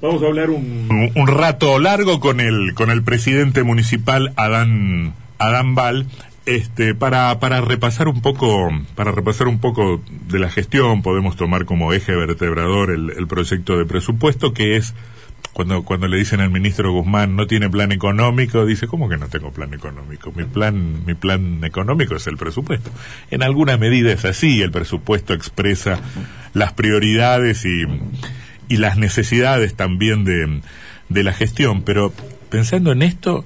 Vamos a hablar un, un rato largo con el, con el presidente municipal Adán, Adán Val, este, para, para repasar un poco, para repasar un poco de la gestión, podemos tomar como eje vertebrador el, el proyecto de presupuesto que es cuando, cuando le dicen al ministro Guzmán no tiene plan económico, dice, ¿cómo que no tengo plan económico? Mi plan, mi plan económico es el presupuesto. En alguna medida es así, el presupuesto expresa las prioridades y, y las necesidades también de, de la gestión, pero pensando en esto,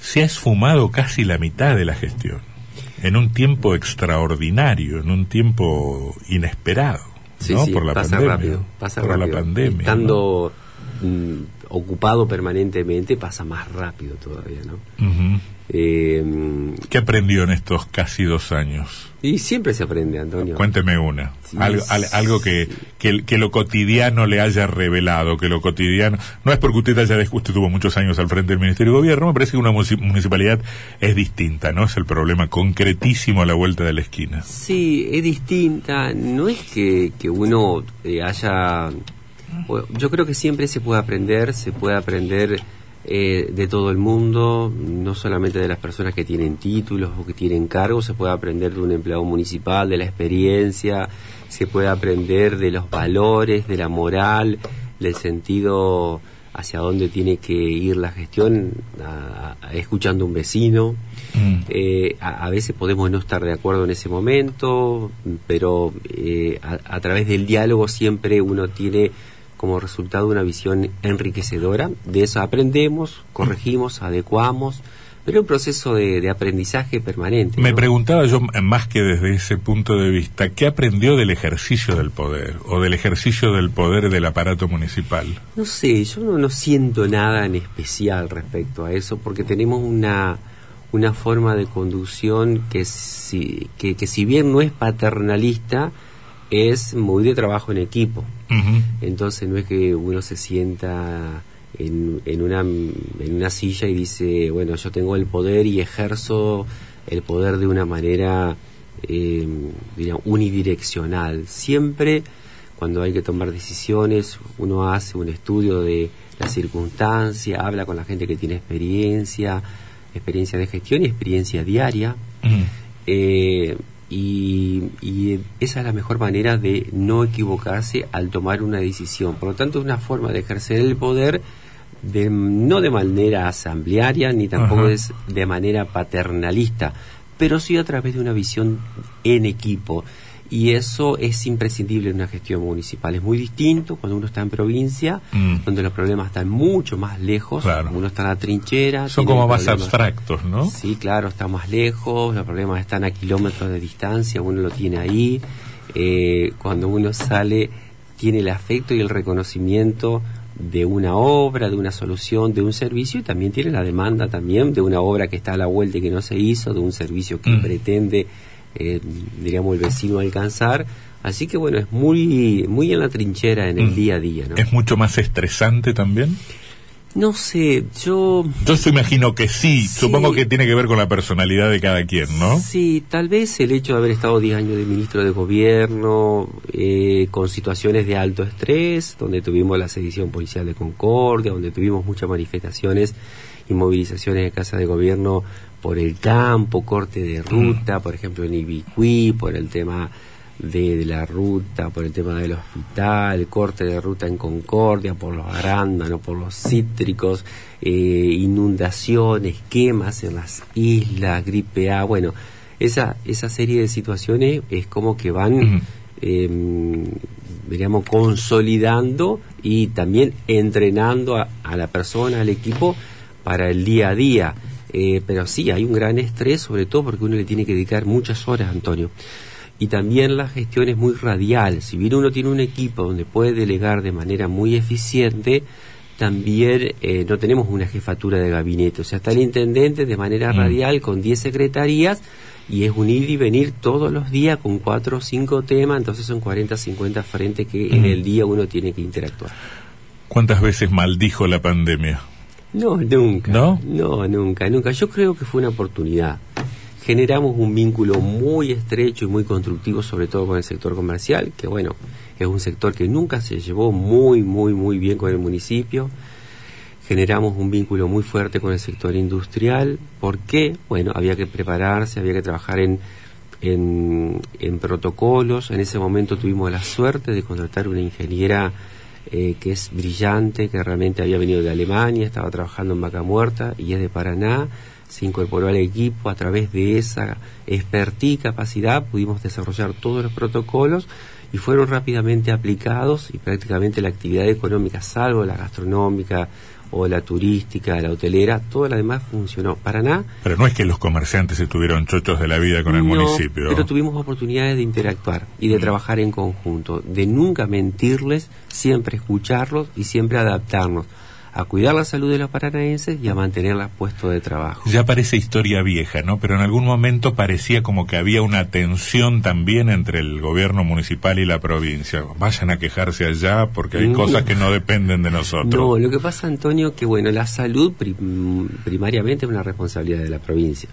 se ha esfumado casi la mitad de la gestión, en un tiempo extraordinario, en un tiempo inesperado, Sí, ¿no? sí, por la pasa pandemia. rápido, pasa por rápido. la pandemia. Estando mm, ocupado permanentemente pasa más rápido todavía, ¿no? Eh, mm, ¿Qué aprendió en estos casi dos años? Y siempre se aprende, Antonio. Cuénteme una. Sí, algo al- algo que, que, que lo cotidiano le haya revelado, que lo cotidiano... No es porque usted haya... Usted tuvo muchos años al frente del Ministerio de Gobierno, me parece que una munici- municipalidad es distinta, ¿no? Es el problema concretísimo a la vuelta de la esquina. Sí, es distinta. No es que, que uno eh, haya... Yo creo que siempre se puede aprender, se puede aprender eh, de todo el mundo, no solamente de las personas que tienen títulos o que tienen cargos, se puede aprender de un empleado municipal, de la experiencia, se puede aprender de los valores, de la moral, del sentido hacia dónde tiene que ir la gestión, a- a- escuchando a un vecino. Mm. Eh, a, a veces podemos no estar de acuerdo en ese momento, pero eh, a través del diálogo siempre uno tiene como resultado una visión enriquecedora. De eso aprendemos, corregimos, adecuamos, pero es un proceso de, de aprendizaje permanente. Me ¿no? preguntaba yo, más que desde ese punto de vista, ¿qué aprendió del ejercicio del poder o del ejercicio del poder del aparato municipal? No sé, yo no, no siento nada en especial respecto a eso, porque tenemos una, una forma de conducción que si, que, que si bien no es paternalista, es muy de trabajo en equipo. Entonces no es que uno se sienta en, en, una, en una silla y dice, bueno, yo tengo el poder y ejerzo el poder de una manera eh, diría, unidireccional. Siempre cuando hay que tomar decisiones, uno hace un estudio de la circunstancia, habla con la gente que tiene experiencia, experiencia de gestión y experiencia diaria. Eh, y, y esa es la mejor manera de no equivocarse al tomar una decisión. Por lo tanto, es una forma de ejercer el poder de, no de manera asamblearia ni tampoco Ajá. es de manera paternalista, pero sí a través de una visión en equipo. Y eso es imprescindible en una gestión municipal. Es muy distinto cuando uno está en provincia, Mm. donde los problemas están mucho más lejos. Claro. Uno está en la trinchera. Son como más problemas- abstractos, ¿no? Sí, claro, está más lejos, los problemas están a kilómetros de distancia, uno lo tiene ahí. Eh, cuando uno sale, tiene el afecto y el reconocimiento de una obra, de una solución, de un servicio y también tiene la demanda también de una obra que está a la vuelta y que no se hizo, de un servicio que Mm. pretende, eh, diríamos, el vecino alcanzar. Así que bueno, es muy, muy en la trinchera en el Mm. día a día, ¿no? ¿Es mucho más estresante también? No sé, yo Yo se imagino que sí. Sí. Supongo que tiene que ver con la personalidad de cada quien, ¿no? Sí, tal vez el hecho de haber estado 10 años de ministro de gobierno, eh, con situaciones de alto estrés, donde tuvimos la sedición policial de Concordia, donde tuvimos muchas manifestaciones y movilizaciones de casa de gobierno por el campo, corte de ruta, por ejemplo en Ibicuí, por el tema de, de la ruta, por el tema del hospital, corte de ruta en Concordia, por los arándanos, por los cítricos, eh, inundaciones, quemas en las islas, gripe A, bueno, esa, esa serie de situaciones es como que van, eh, diríamos, consolidando y también entrenando a, a la persona, al equipo, para el día a día. Eh, pero sí, hay un gran estrés, sobre todo porque uno le tiene que dedicar muchas horas, Antonio. Y también la gestión es muy radial. Si bien uno tiene un equipo donde puede delegar de manera muy eficiente, también eh, no tenemos una jefatura de gabinete. O sea, está el intendente de manera Mm. radial con 10 secretarías y es un ir y venir todos los días con 4 o 5 temas. Entonces son 40, 50 frentes que en Mm. el día uno tiene que interactuar. ¿Cuántas veces maldijo la pandemia? No, nunca. ¿No? No, nunca, nunca. Yo creo que fue una oportunidad. generamos un vínculo muy estrecho y muy constructivo, sobre todo con el sector comercial, que bueno, es un sector que nunca se llevó muy, muy, muy bien con el municipio. Generamos un vínculo muy fuerte con el sector industrial. ¿Por qué? Bueno, había que prepararse, había que trabajar en, en, en protocolos. En ese momento tuvimos la suerte de contratar una ingeniera eh, que es brillante, que realmente había venido de Alemania, estaba trabajando en Vaca Muerta y es de Paraná. Se incorporó al equipo a través de esa expertise y capacidad. Pudimos desarrollar todos los protocolos y fueron rápidamente aplicados y prácticamente la actividad económica, salvo la gastronómica o la turística, la hotelera, todo lo demás funcionó. Paraná. Pero no es que los comerciantes estuvieron chochos de la vida con el municipio. Pero tuvimos oportunidades de interactuar y de mm. trabajar en conjunto, de nunca mentirles, siempre escucharlos y siempre adaptarnos a cuidar la salud de los paranaenses y a mantenerla puesto de trabajo. Ya parece historia vieja, ¿no? Pero en algún momento parecía como que había una tensión también entre el gobierno municipal y la provincia. Vayan a quejarse allá porque hay cosas que no dependen de nosotros. No, lo que pasa, Antonio, que bueno, la salud primariamente es una responsabilidad de la provincia.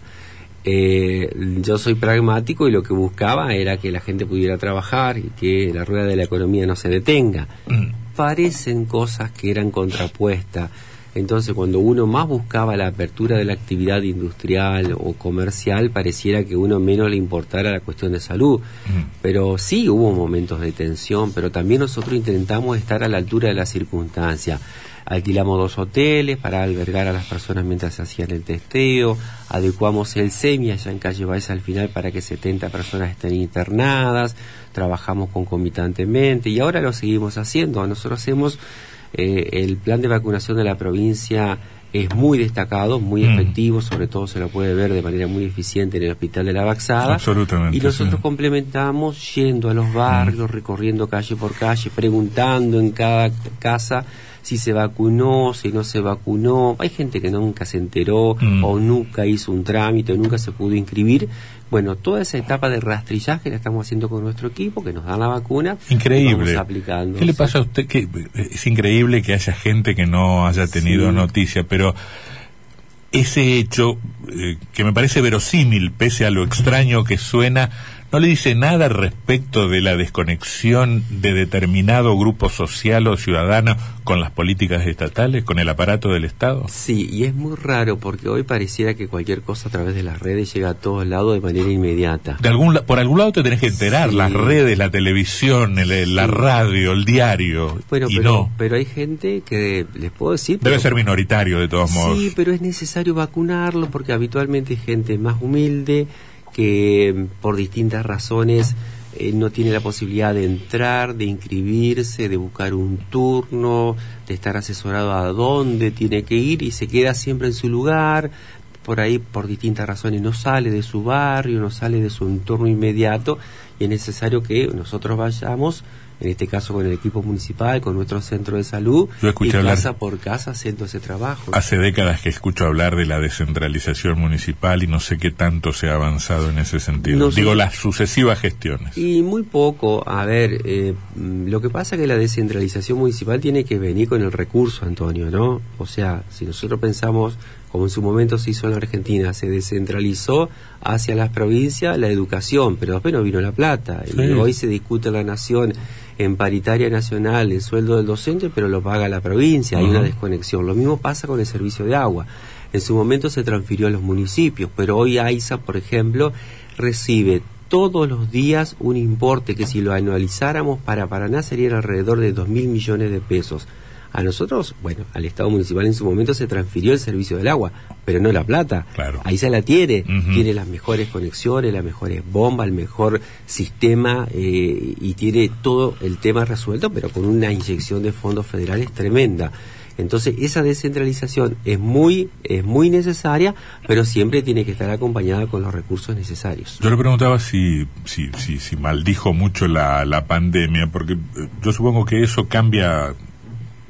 Eh, yo soy pragmático y lo que buscaba era que la gente pudiera trabajar y que la rueda de la economía no se detenga. Mm parecen cosas que eran contrapuestas. Entonces, cuando uno más buscaba la apertura de la actividad industrial o comercial, pareciera que uno menos le importara la cuestión de salud. Pero sí hubo momentos de tensión, pero también nosotros intentamos estar a la altura de la circunstancia. Alquilamos dos hoteles para albergar a las personas mientras se hacían el testeo, adecuamos el SEMI allá en Calle Baeza al final para que 70 personas estén internadas, trabajamos concomitantemente y ahora lo seguimos haciendo. Nosotros hacemos eh, el plan de vacunación de la provincia es muy destacado, muy mm. efectivo, sobre todo se lo puede ver de manera muy eficiente en el Hospital de la Baxada. Absolutamente. Y nosotros complementamos yendo a los barrios, mm. recorriendo calle por calle, preguntando en cada casa si se vacunó, si no se vacunó. Hay gente que nunca se enteró mm. o nunca hizo un trámite, o nunca se pudo inscribir. Bueno, toda esa etapa de rastrillaje la estamos haciendo con nuestro equipo, que nos dan la vacuna. Increíble. aplicando. ¿Qué le pasa a usted? Que es increíble que haya gente que no haya tenido noticia, pero ese hecho, eh, que me parece verosímil, pese a lo extraño que suena, no le dice nada respecto de la desconexión de determinado grupo social o ciudadano con las políticas estatales, con el aparato del Estado. Sí, y es muy raro porque hoy pareciera que cualquier cosa a través de las redes llega a todos lados de manera inmediata. De algún, por algún lado te tenés que enterar, las redes, la televisión, la radio, el diario. Bueno, y pero, no. pero hay gente que les puedo decir. Debe ser minoritario de todos modos. Sí, pero es necesario vacunarlo porque habitualmente hay gente más humilde que por distintas razones eh, no tiene la posibilidad de entrar, de inscribirse, de buscar un turno, de estar asesorado a dónde tiene que ir y se queda siempre en su lugar, por ahí por distintas razones no sale de su barrio, no sale de su entorno inmediato y es necesario que nosotros vayamos en este caso con el equipo municipal, con nuestro centro de salud, y casa por casa haciendo ese trabajo. Hace décadas que escucho hablar de la descentralización municipal y no sé qué tanto se ha avanzado en ese sentido. Digo, las sucesivas gestiones. Y muy poco. A ver, eh, lo que pasa es que la descentralización municipal tiene que venir con el recurso, Antonio, ¿no? O sea, si nosotros pensamos como en su momento se hizo en la Argentina, se descentralizó hacia las provincias la educación, pero después no vino la plata. Y hoy se discute la nación en paritaria nacional el sueldo del docente, pero lo paga la provincia, hay una desconexión. Lo mismo pasa con el servicio de agua. En su momento se transfirió a los municipios, pero hoy AISA, por ejemplo, recibe todos los días un importe que si lo anualizáramos para Paraná sería alrededor de dos mil millones de pesos. A nosotros, bueno, al Estado municipal en su momento se transfirió el servicio del agua, pero no la plata. Claro. Ahí se la tiene, tiene las mejores conexiones, las mejores bombas, el mejor sistema eh, y tiene todo el tema resuelto, pero con una inyección de fondos federales tremenda. Entonces, esa descentralización es muy, es muy necesaria, pero siempre tiene que estar acompañada con los recursos necesarios. Yo le preguntaba si, si, si, si maldijo mucho la, la pandemia, porque eh, yo supongo que eso cambia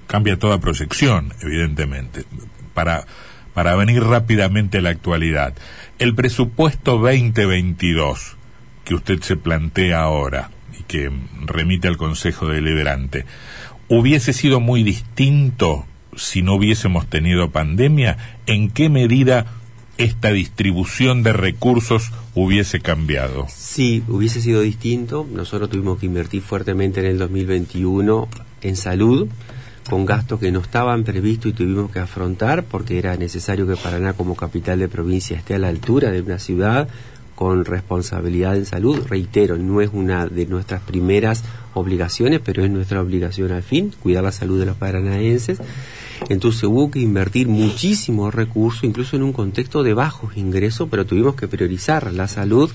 cambia toda proyección, evidentemente, para, para venir rápidamente a la actualidad. El presupuesto 2022 que usted se plantea ahora y que remite al Consejo Deliberante, ¿hubiese sido muy distinto si no hubiésemos tenido pandemia? ¿En qué medida esta distribución de recursos hubiese cambiado. Sí, hubiese sido distinto. Nosotros tuvimos que invertir fuertemente en el 2021 en salud, con gastos que no estaban previstos y tuvimos que afrontar porque era necesario que Paraná como capital de provincia esté a la altura de una ciudad con responsabilidad en salud. Reitero, no es una de nuestras primeras obligaciones, pero es nuestra obligación al fin, cuidar la salud de los paranaenses. Entonces hubo que invertir muchísimos recursos, incluso en un contexto de bajos ingresos, pero tuvimos que priorizar la salud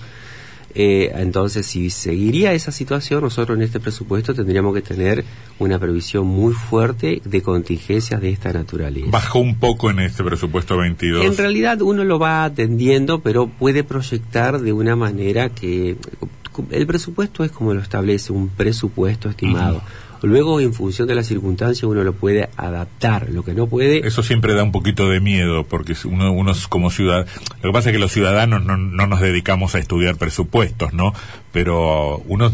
eh, entonces, si seguiría esa situación, nosotros en este presupuesto tendríamos que tener una previsión muy fuerte de contingencias de esta naturaleza. Bajó un poco en este presupuesto 22. En realidad uno lo va atendiendo, pero puede proyectar de una manera que el presupuesto es como lo establece un presupuesto estimado. Luego, en función de las circunstancias, uno lo puede adaptar. Lo que no puede. Eso siempre da un poquito de miedo, porque uno, uno es como ciudadano. Lo que pasa es que los ciudadanos no, no nos dedicamos a estudiar presupuestos, ¿no? Pero uno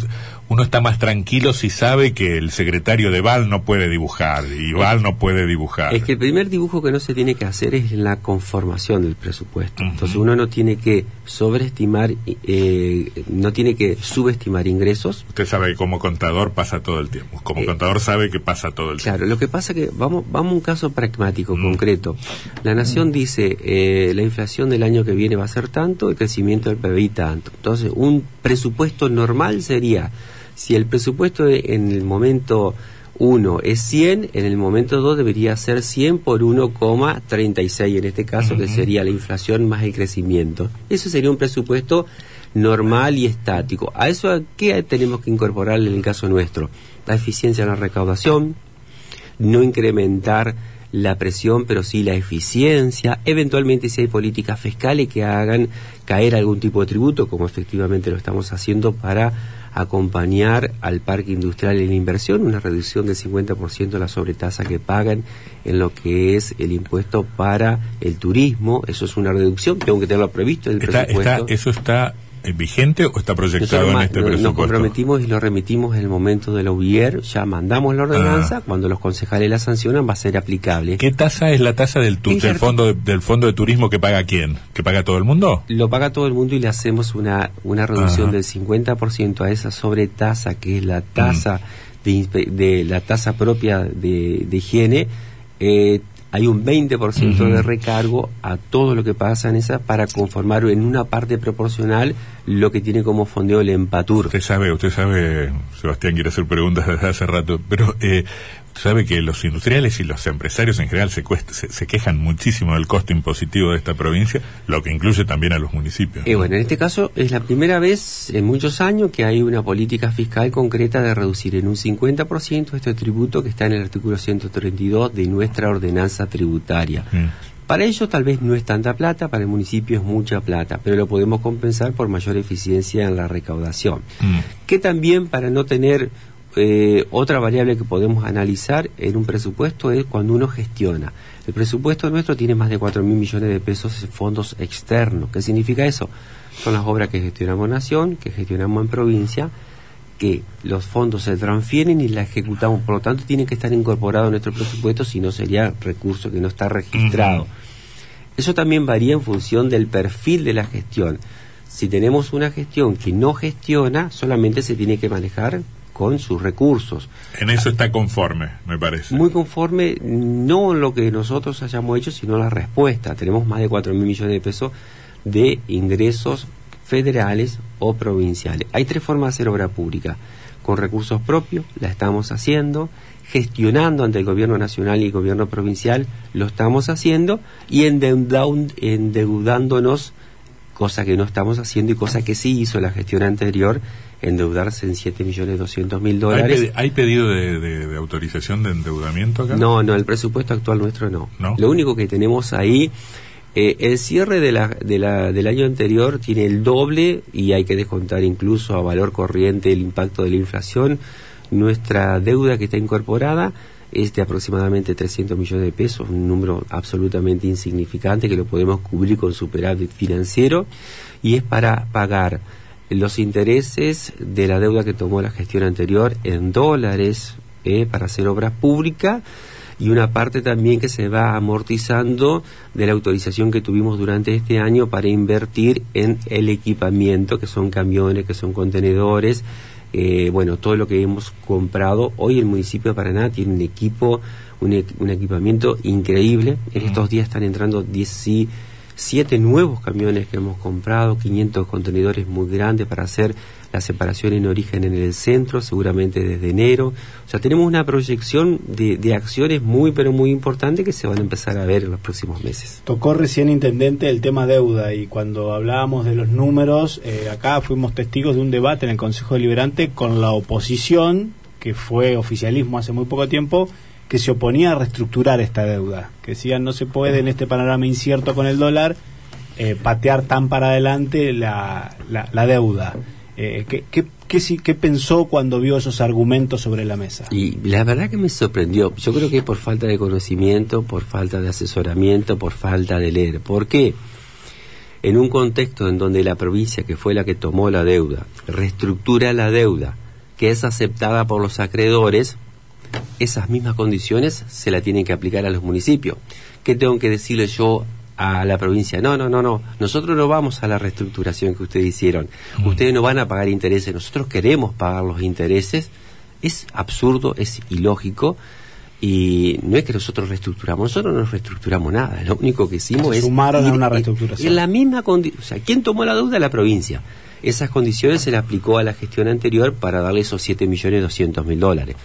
uno está más tranquilo si sabe que el secretario de Val no puede dibujar y Val no puede dibujar. Es que el primer dibujo que no se tiene que hacer es la conformación del presupuesto. Entonces uno no tiene que sobreestimar, eh, no tiene que subestimar ingresos. Usted sabe que como contador pasa todo el tiempo. Como eh, contador sabe que pasa todo el tiempo. Claro, lo que pasa que vamos, vamos a un caso pragmático, concreto. La Nación dice eh, la inflación del año que viene va a ser tanto, el crecimiento del PBI tanto. Entonces un presupuesto normal sería si el presupuesto en el momento 1 es 100, en el momento 2 debería ser 100 por 1,36 en este caso, que sería la inflación más el crecimiento. Eso sería un presupuesto normal y estático. ¿A eso qué tenemos que incorporar en el caso nuestro? La eficiencia en la recaudación, no incrementar la presión, pero sí la eficiencia, eventualmente si hay políticas fiscales que hagan caer algún tipo de tributo, como efectivamente lo estamos haciendo para acompañar al parque industrial en inversión, una reducción del 50% de la sobretasa que pagan en lo que es el impuesto para el turismo. Eso es una reducción, tengo que tenerlo previsto en el presupuesto. eso está vigente o está proyectado en este presupuesto? Nos comprometimos y lo remitimos en el momento de la UIER, ya mandamos la ordenanza, ah. cuando los concejales la sancionan va a ser aplicable. ¿Qué tasa es la tasa del, del fondo de, del fondo de turismo que paga quién? ¿Que paga todo el mundo? Lo paga todo el mundo y le hacemos una, una reducción del 50% a esa sobretasa que es la tasa de, de, la tasa propia de, de higiene. Eh, hay un 20% de recargo a todo lo que pasa en esa para conformar en una parte proporcional lo que tiene como fondeo el empatur. Usted sabe, usted sabe, Sebastián quiere hacer preguntas desde hace rato, pero eh, sabe que los industriales y los empresarios en general se, se, quejan muchísimo del costo impositivo de esta provincia, lo que incluye también a los municipios. Y bueno, en este caso es la primera vez en muchos años que hay una política fiscal concreta de reducir en un 50% este tributo que está en el artículo 132 de nuestra ordenanza tributaria. Mm. Para ellos tal vez no es tanta plata, para el municipio es mucha plata, pero lo podemos compensar por mayor eficiencia en la recaudación. Mm. Que también para no tener eh, otra variable que podemos analizar en un presupuesto es cuando uno gestiona. El presupuesto nuestro tiene más de 4 mil millones de pesos en fondos externos. ¿Qué significa eso? Son las obras que gestionamos en nación, que gestionamos en provincia, que los fondos se transfieren y las ejecutamos. Por lo tanto, tienen que estar incorporados en nuestro presupuesto, si no sería recurso que no está registrado. Eso también varía en función del perfil de la gestión. Si tenemos una gestión que no gestiona, solamente se tiene que manejar con sus recursos. En eso está conforme, me parece. Muy conforme, no lo que nosotros hayamos hecho, sino la respuesta. Tenemos más de 4 mil millones de pesos de ingresos federales o provinciales. Hay tres formas de hacer obra pública. Con recursos propios, la estamos haciendo, gestionando ante el gobierno nacional y el gobierno provincial, lo estamos haciendo, y endeudándonos, cosa que no estamos haciendo y cosa que sí hizo la gestión anterior, endeudarse en 7 millones 200 mil dólares. ¿Hay, pedido de, autorización de endeudamiento acá? No, no, el presupuesto actual nuestro no. Lo único que tenemos ahí, eh, el cierre de la, de la, del año anterior tiene el doble y hay que descontar incluso a valor corriente el impacto de la inflación. Nuestra deuda que está incorporada es de aproximadamente 300 millones de pesos, un número absolutamente insignificante que lo podemos cubrir con superávit financiero y es para pagar los intereses de la deuda que tomó la gestión anterior en dólares eh, para hacer obra pública y una parte también que se va amortizando de la autorización que tuvimos durante este año para invertir en el equipamiento, que son camiones, que son contenedores, eh, bueno, todo lo que hemos comprado. Hoy el municipio de Paraná tiene un equipo, un, equipamiento increíble. En estos días están entrando 17 nuevos camiones que hemos comprado, 500 contenedores muy grandes para hacer la separación en origen en el centro, seguramente desde enero. O sea, tenemos una proyección de, acciones muy, pero muy importante que se van a empezar a ver en los próximos meses. Tocó recién, Intendente, el tema deuda y cuando hablábamos de los números, eh, acá fuimos testigos de un debate en el Consejo Deliberante con la oposición, que fue oficialismo hace muy poco tiempo, que se oponía a reestructurar esta deuda, que decían no se puede en este panorama incierto con el dólar eh, patear tan para adelante la, la deuda. Eh, ¿qué, qué, qué, pensó cuando vio esos argumentos sobre la mesa? Y la verdad que me sorprendió. Yo creo que por falta de conocimiento, por falta de asesoramiento, por falta de leer. ¿Por qué? En un contexto en donde la provincia, que fue la que tomó la deuda, reestructura la deuda, que es aceptada por los acreedores, esas mismas condiciones se la tienen que aplicar a los municipios. ¿Qué tengo que decirle yo a la provincia, no, no, no, no, nosotros no vamos a la reestructuración que ustedes hicieron, mm. ustedes no van a pagar intereses, nosotros queremos pagar los intereses, es absurdo, es ilógico, y no es que nosotros reestructuramos, nosotros no reestructuramos nada, lo único que hicimos es... Sumaron a una reestructuración. En la misma condición, o sea, ¿quién tomó la deuda? La provincia. Esas condiciones se le aplicó a la gestión anterior para darle esos 7 millones 200 mil dólares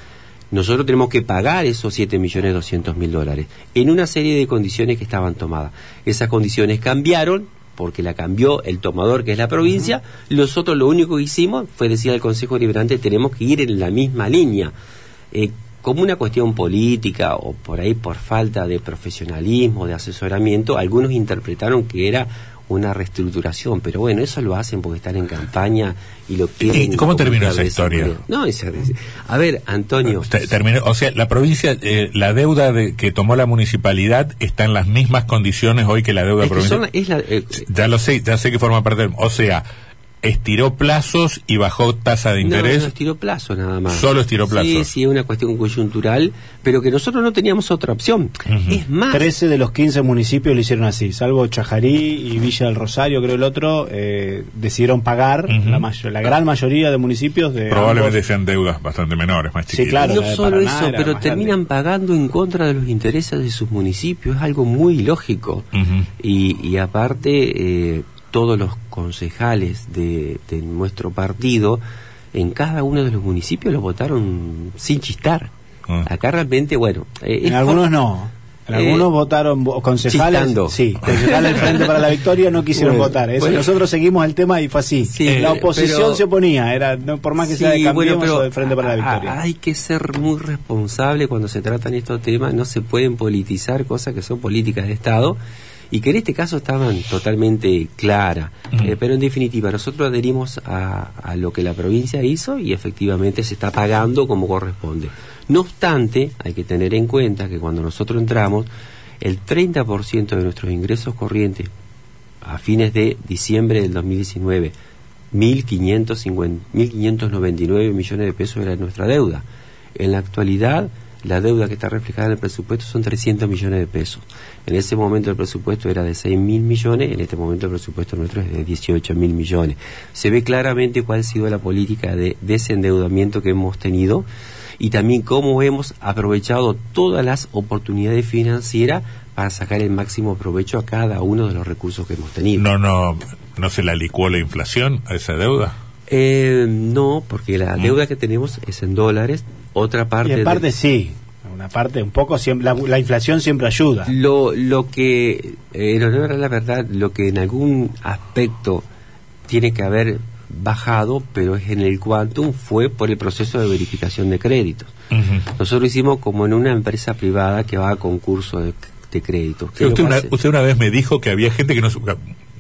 nosotros tenemos que pagar esos 7 millones 200 mil dólares en una serie de condiciones que estaban tomadas. Esas condiciones cambiaron porque la cambió el tomador que es la provincia, nosotros lo único que hicimos fue decir al Consejo Liberante tenemos que ir en la misma línea. Eh, como una cuestión política o por ahí por falta de profesionalismo, de asesoramiento, algunos interpretaron que era una reestructuración, pero bueno, eso lo hacen porque están en campaña y lo quieren. ¿Y cómo terminó esa historia? No, a ver, Antonio. Terminó, o sea, la provincia, eh, la deuda de, que tomó la municipalidad está en las mismas condiciones hoy que la deuda provincial. Eh, ya lo sé, ya sé que forma parte del, o sea, estiró plazos y bajó tasa de interés. No, no estiró plazos nada más. Solo estiró plazos. Sí, sí, es una cuestión coyuntural, pero que nosotros no teníamos otra opción. Es más. 13 de los 15 municipios lo hicieron así, salvo Chajarí y Villa del Rosario, creo el otro, eh, decidieron pagar, la, la gran mayoría de municipios. de Probablemente sean deudas bastante menores, más chiquitas. Sí, claro. No solo eso, pero terminan pagando en contra de los intereses de sus municipios, es algo muy lógico. y, y aparte. Eh, todos los concejales de, nuestro partido en cada uno de los municipios lo votaron sin chistar. Ah. Acá realmente, bueno... Eh, en algunos no. En algunos eh, votaron concejales. Sí, concejales del Frente para la Victoria no quisieron votar. nosotros seguimos el tema y fue así. la oposición se oponía, era no, por más que sea de Cambiemos o del Frente para la Victoria. Hay que ser muy responsable cuando se tratan estos temas. No se pueden politizar cosas que son políticas de Estado y que en este caso estaban totalmente claras. Eh, pero en definitiva, nosotros adherimos a, lo que la provincia hizo y efectivamente se está pagando como corresponde. No obstante, hay que tener en cuenta que cuando nosotros entramos, el 30% de nuestros ingresos corrientes a fines de diciembre del 2019, 1.599 millones de pesos era nuestra deuda. En la actualidad, la deuda que está reflejada en el presupuesto son 300 millones de pesos. En ese momento el presupuesto era de 6 mil millones, en este momento el presupuesto nuestro es de 18 mil millones. Se ve claramente cuál ha sido la política de desendeudamiento que hemos tenido y también cómo hemos aprovechado todas las oportunidades financieras para sacar el máximo provecho a cada uno de los recursos que hemos tenido. No, no, no se la licuó la inflación a esa deuda. Eh, no, porque la mm. deuda que tenemos es en dólares, otra parte... Y parte sí, una parte, un poco, siempre, la, inflación siempre ayuda. Lo, lo que, eh, la verdad, lo que en algún aspecto tiene que haber bajado, pero es en el quantum, fue por el proceso de verificación de créditos. Nosotros hicimos como en una empresa privada que va a concurso de, créditos. Usted una, usted una, vez me dijo que había gente que no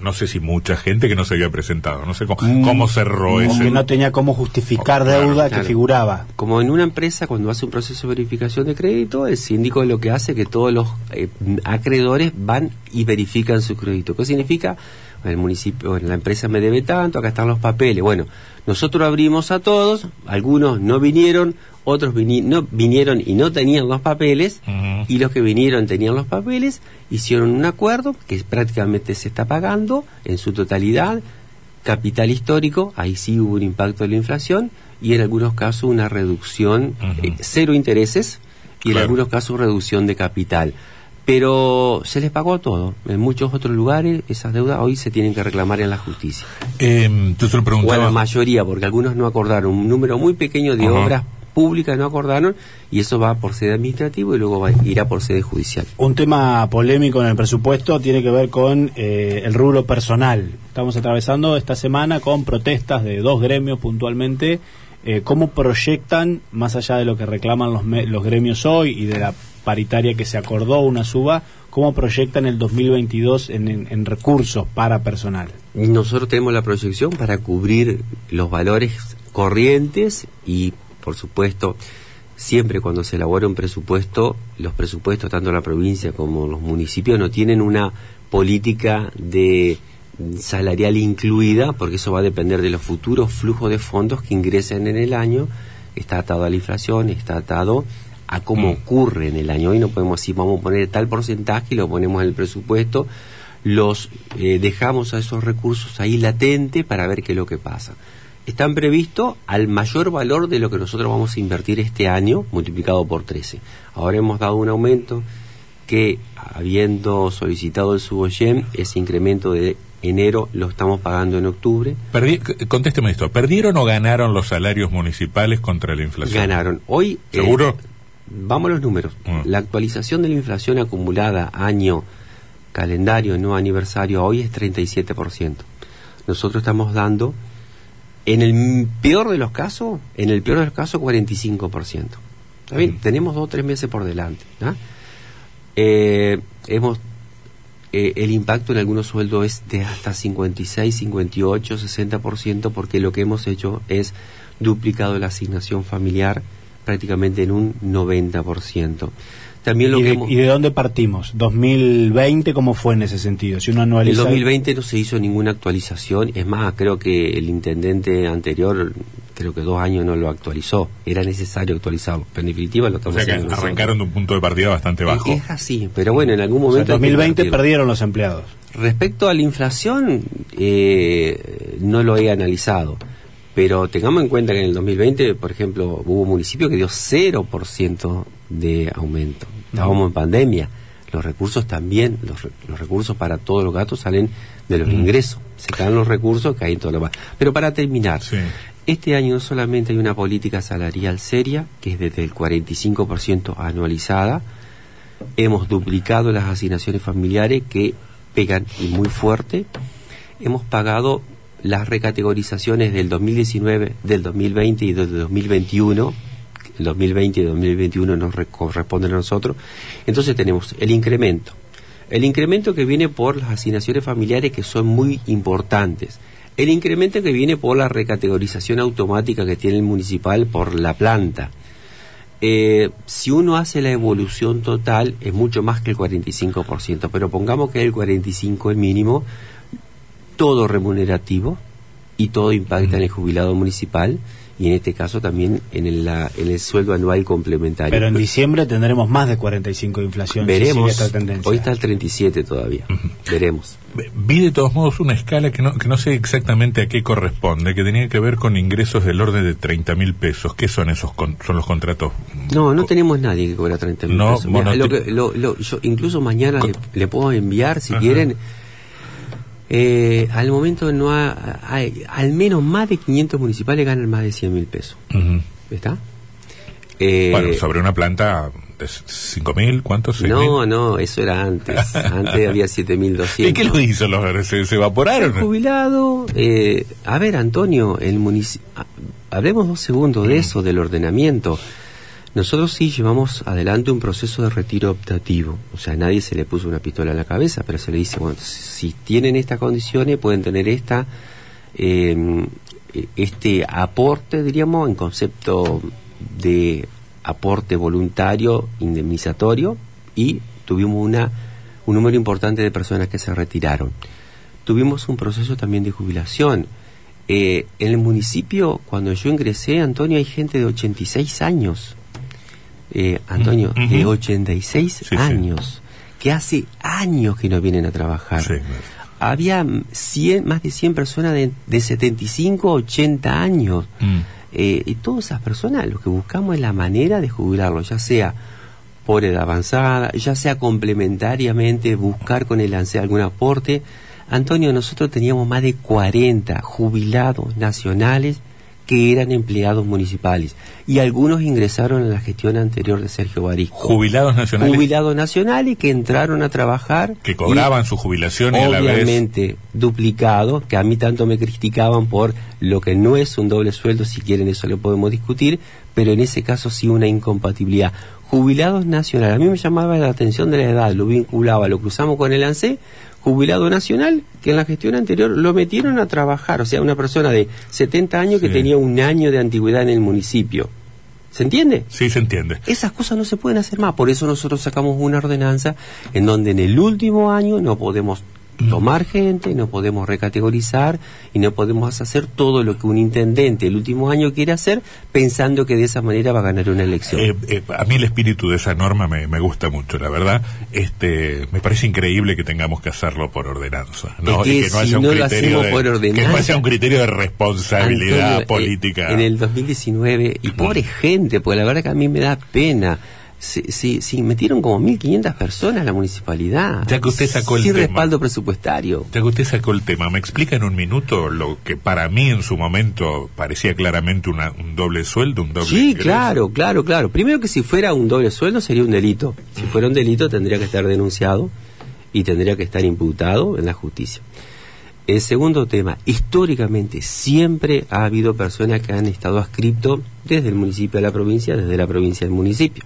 no sé si mucha gente que no se había presentado, no sé cómo, mm, cerró eso. Que no tenía cómo justificar deuda que figuraba. Como en una empresa cuando hace un proceso de verificación de crédito, el síndico lo que hace es que todos los eh, acreedores van y verifican su crédito. ¿Qué significa? El municipio, la empresa me debe tanto, acá están los papeles. Bueno, nosotros abrimos a todos, algunos no vinieron, otros no, vinieron y no tenían los papeles, y los que vinieron tenían los papeles, hicieron un acuerdo que prácticamente se está pagando en su totalidad, capital histórico, ahí sí hubo un impacto de la inflación, y en algunos casos una reducción, eh, cero intereses, y en algunos casos reducción de capital. Pero se les pagó todo. En muchos otros lugares esas deudas hoy se tienen que reclamar en la justicia. Eh, te lo o la mayoría, porque algunos no acordaron. Un número muy pequeño de obras públicas no acordaron y eso va por sede administrativo y luego va, irá por sede judicial. Un tema polémico en el presupuesto tiene que ver con eh, el rubro personal. Estamos atravesando esta semana con protestas de dos gremios puntualmente eh, ¿cómo proyectan, más allá de lo que reclaman los, los gremios hoy y de la paritaria que se acordó, una suba, cómo proyectan el 2022 en, en, recursos para personal? Nosotros tenemos la proyección para cubrir los valores corrientes y, por supuesto, siempre cuando se elabora un presupuesto, los presupuestos, tanto la provincia como los municipios, no tienen una política de salarial incluida, porque eso va a depender de los futuros flujos de fondos que ingresen en el año, está atado a la inflación, está atado a cómo mm. ocurre en el año. Hoy no podemos decir, vamos a poner tal porcentaje y lo ponemos en el presupuesto, los eh, dejamos a esos recursos ahí latente para ver qué es lo que pasa. Están previstos al mayor valor de lo que nosotros vamos a invertir este año, multiplicado por 13. Ahora hemos dado un aumento que, habiendo solicitado el Suboyem, ese incremento de enero lo estamos pagando en octubre. contésteme esto, ¿perdieron o ganaron los salarios municipales contra la inflación? Ganaron. Hoy... Eh, ¿Seguro? vamos a los números. Ah. La actualización de la inflación acumulada año calendario, no aniversario, hoy es 37%. Nosotros estamos dando, en el peor de los casos, en el peor de los casos, 45%. ¿Está bien? Tenemos dos o tres meses por delante. Eh, hemos eh, el impacto en algunos sueldos es de hasta 56, 58, 60%, porque lo que hemos hecho es duplicado la asignación familiar prácticamente en un 90%. También lo ¿Y, de, ¿Y de dónde partimos? ¿2020 cómo fue en ese sentido? Si uno anualiza... En 2020 no se hizo ninguna actualización, es más, creo que el intendente anterior, creo que dos años no lo actualizó, era necesario actualizarlo, pero en definitiva lo estamos o sea que arrancaron de un punto de partida bastante bajo. Es, así, pero bueno, en algún momento... en 2020 perdieron los empleados. Respecto a la inflación, eh, no lo he analizado. Pero tengamos en cuenta que en el 2020, por ejemplo, hubo un municipio que dio 0% de aumento. Estábamos en pandemia. Los recursos también, los, los, recursos para todos los gatos salen de los ingresos. Se caen los recursos, caen todo lo demás. Pero para terminar, este año no solamente hay una política salarial seria, que es desde el 45% anualizada, hemos duplicado las asignaciones familiares que pegan y muy fuerte, hemos pagado las recategorizaciones del 2019, del 2020 y del 2021, el 2020 y el 2021 nos corresponden a nosotros, entonces tenemos el incremento. El incremento que viene por las asignaciones familiares que son muy importantes. El incremento que viene por la recategorización automática que tiene el municipal por la planta. Eh, si uno hace la evolución total es mucho más que el 45%, pero pongamos que el 45 es el mínimo, todo remunerativo y todo impacta en el jubilado municipal y en este caso también en el, en el sueldo anual complementario. Pero en diciembre tendremos más de 45 de inflación. Veremos. Hoy está el 37 todavía. Veremos. Vi de todos modos una escala que no, que no sé exactamente a qué corresponde, que tenía que ver con ingresos del orden de 30 mil pesos. ¿Qué son esos son los contratos? No, no tenemos nadie que cobra 30 mil pesos. lo yo incluso mañana le, puedo enviar, si quieren, eh, al momento no hay, al menos más de 500 municipales ganan más de 100 mil pesos. ¿Está? Eh, bueno, sobre una planta de 5 mil, ¿cuántos? No, no, eso era antes. antes había 7.200. ¿Y qué lo hizo? ¿Se, se evaporaron? El jubilado. Eh, a ver, Antonio, el municipio. Hablemos dos segundos de eso, del ordenamiento. Nosotros sí llevamos adelante un proceso de retiro optativo, o sea, nadie se le puso una pistola en la cabeza, pero se le dice, bueno, si tienen estas condiciones, pueden tener esta, em, este aporte, diríamos, en concepto de aporte voluntario, indemnizatorio, y tuvimos una, un número importante de personas que se retiraron. Tuvimos un proceso también de jubilación Eh, en el municipio, cuando yo ingresé, Antonio, hay gente de 86 años. Eh, Antonio, Mm, de ujú. 86 Sí, sí. años, que hace años que no vienen a trabajar. Sí. Había mm, 100, más de 100 personas de, de 75 a 80 años. Mm. Eh, y todas esas personas lo que buscamos es la manera de jubilarlos, ya sea por edad avanzada, ya sea complementariamente buscar con el ANSE algún aporte. Antonio, nosotros teníamos más de 40 jubilados nacionales que eran empleados municipales y algunos ingresaron a la gestión anterior de Sergio Barisco. Jubilados nacionales Jubilados nacionales que entraron a trabajar que y- cobraban su jubilación y a la vez... obviamente duplicado, que a mí tanto me criticaban por lo que no es un doble sueldo, si quieren eso lo podemos discutir, pero en ese caso sí una incompatibilidad. Jubilados nacional, a mí me llamaba la atención de la edad, lo vinculaba, lo cruzamos con el ANSE, jubilado nacional, que en la gestión anterior lo metieron a trabajar, o sea, una persona de 70 años que tenía un año de antigüedad en el municipio. ¿Se entiende? Sí, se entiende. Esas cosas no se pueden hacer más. Por eso nosotros sacamos una ordenanza en donde en el último año no podemos tomar gente, no podemos recategorizar y no podemos hacer todo lo que un intendente el último año quiere hacer pensando que de esa manera va a ganar una elección. Eh, eh, a mí el espíritu de esa norma me, me gusta mucho, la verdad. Este, me parece increíble que tengamos que hacerlo por ordenanza, ¿no? Es que y que no si haya un no lo criterio hacemos de, por ordenanza- que no haya un criterio de responsabilidad Antonio, eh, política. en el 2019, y pobre gente, porque la verdad que a mí me da pena. Sí, sí, metieron como 1.500 personas a la municipalidad. Ya que usted sacó el Sin tema. respaldo presupuestario. Ya que usted sacó el tema, ¿me explica en un minuto lo que para mí en su momento parecía claramente una- un doble sueldo, un doble Sí, ingreso? claro, claro, claro. Primero que si fuera un doble sueldo sería un delito. Si fuera un delito tendría que estar denunciado y tendría que estar imputado en la justicia. El segundo tema, históricamente siempre ha habido personas que han estado adscripto desde el municipio a la provincia, desde la provincia al municipio.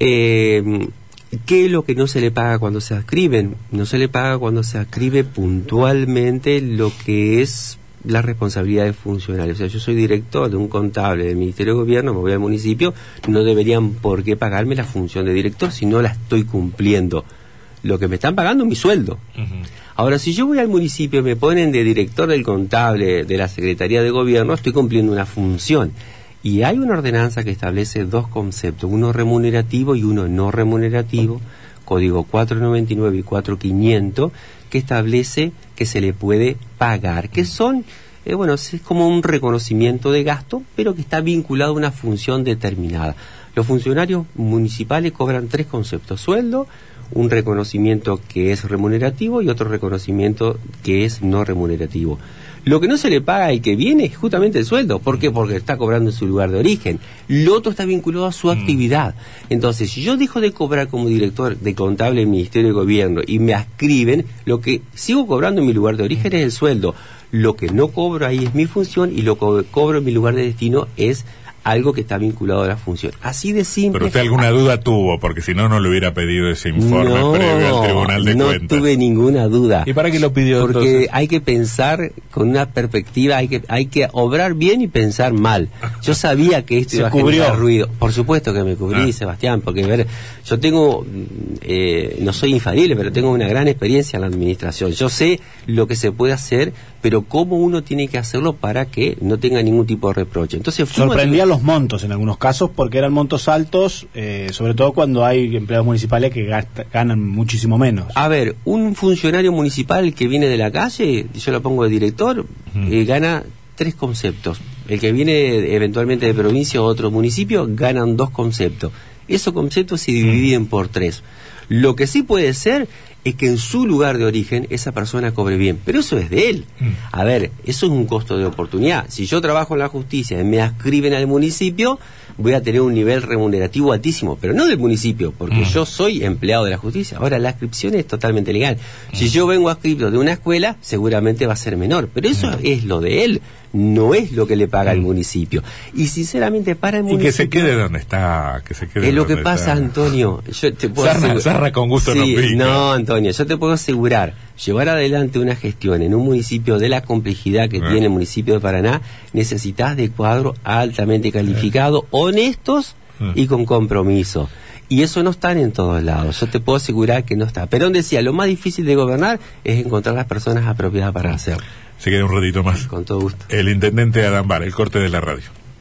Eh, ¿Qué es lo que no se le paga cuando se adscriben? No se le paga cuando se adscribe puntualmente lo que es la responsabilidad del funcionario. O sea, yo soy director de un contable del Ministerio de Gobierno, me voy al municipio, no deberían por qué pagarme la función de director si no la estoy cumpliendo. Lo que me están pagando es mi sueldo. Ahora, si yo voy al municipio y me ponen de director del contable de la Secretaría de Gobierno, estoy cumpliendo una función. Y hay una ordenanza que establece dos conceptos, uno remunerativo y uno no remunerativo, código 499 y 4500, que establece que se le puede pagar, que son, eh, bueno, es como un reconocimiento de gasto, pero que está vinculado a una función determinada. Los funcionarios municipales cobran tres conceptos, sueldo, un reconocimiento que es remunerativo y otro reconocimiento que es no remunerativo. Lo que no se le paga al que viene es justamente el sueldo. ¿Por qué? Porque está cobrando en su lugar de origen. Lo otro está vinculado a su actividad. Entonces, si yo dejo de cobrar como director de contable del Ministerio de Gobierno y me ascriben, lo que sigo cobrando en mi lugar de origen es el sueldo. Lo que no cobro ahí es mi función y lo que cobro en mi lugar de destino es algo que está vinculado a la función. Así de simple. Pero usted alguna duda tuvo, porque si no, no le hubiera pedido ese informe no, previo al Tribunal de no Cuentas. tuve ninguna duda. ¿Y para qué lo pidió Porque entonces? hay que pensar con una perspectiva, hay que hay que obrar bien y pensar mal. Yo sabía que esto Se iba a cubrió. generar ruido. Por supuesto que me cubrí, Ah. Sebastián, porque ver, yo tengo, mm, eh, no soy infalible, pero tengo una gran experiencia en la administración. Yo sé lo que se puede hacer, pero cómo uno tiene que hacerlo para que no tenga ningún tipo de reproche. Entonces fuimos a- Sorprendían los montos en algunos casos porque eran montos altos, eh, sobre todo cuando hay empleados municipales que gasta- ganan muchísimo menos. A ver, un funcionario municipal que viene de la calle, yo lo pongo de director, eh, gana tres conceptos. El que viene eventualmente de provincia o otro municipio ganan dos conceptos. Esos conceptos se dividen por tres. Lo que sí puede ser es que en su lugar de origen esa persona cobre bien, pero eso es de él. A ver, eso es un costo de oportunidad. Si yo trabajo en la justicia y me ascriben al municipio, voy a tener un nivel remunerativo altísimo, pero no del municipio, porque yo soy empleado de la justicia. Ahora, la ascripción es totalmente legal. Si yo vengo ascripto de una escuela, seguramente va a ser menor, pero eso es lo de él, no es lo que le paga el municipio. Y sinceramente, para el Y municipio... que se quede donde está, que se quede Es lo que pasa, está. Antonio. Yo te puedo asegurar- sarna con gusto Sí. No, Antonio, yo te puedo asegurar, llevar adelante una gestión en un municipio de la complejidad que Ah. tiene el municipio de Paraná, necesitas de cuadros altamente calificados, honestos Ah. y con compromiso. Y eso no está en todos lados. Yo te puedo asegurar que no está. Perón decía, lo más difícil de gobernar es encontrar las personas apropiadas para hacerlo. se quede un ratito más. Con todo gusto. El intendente Adán Bar, el corte de la radio.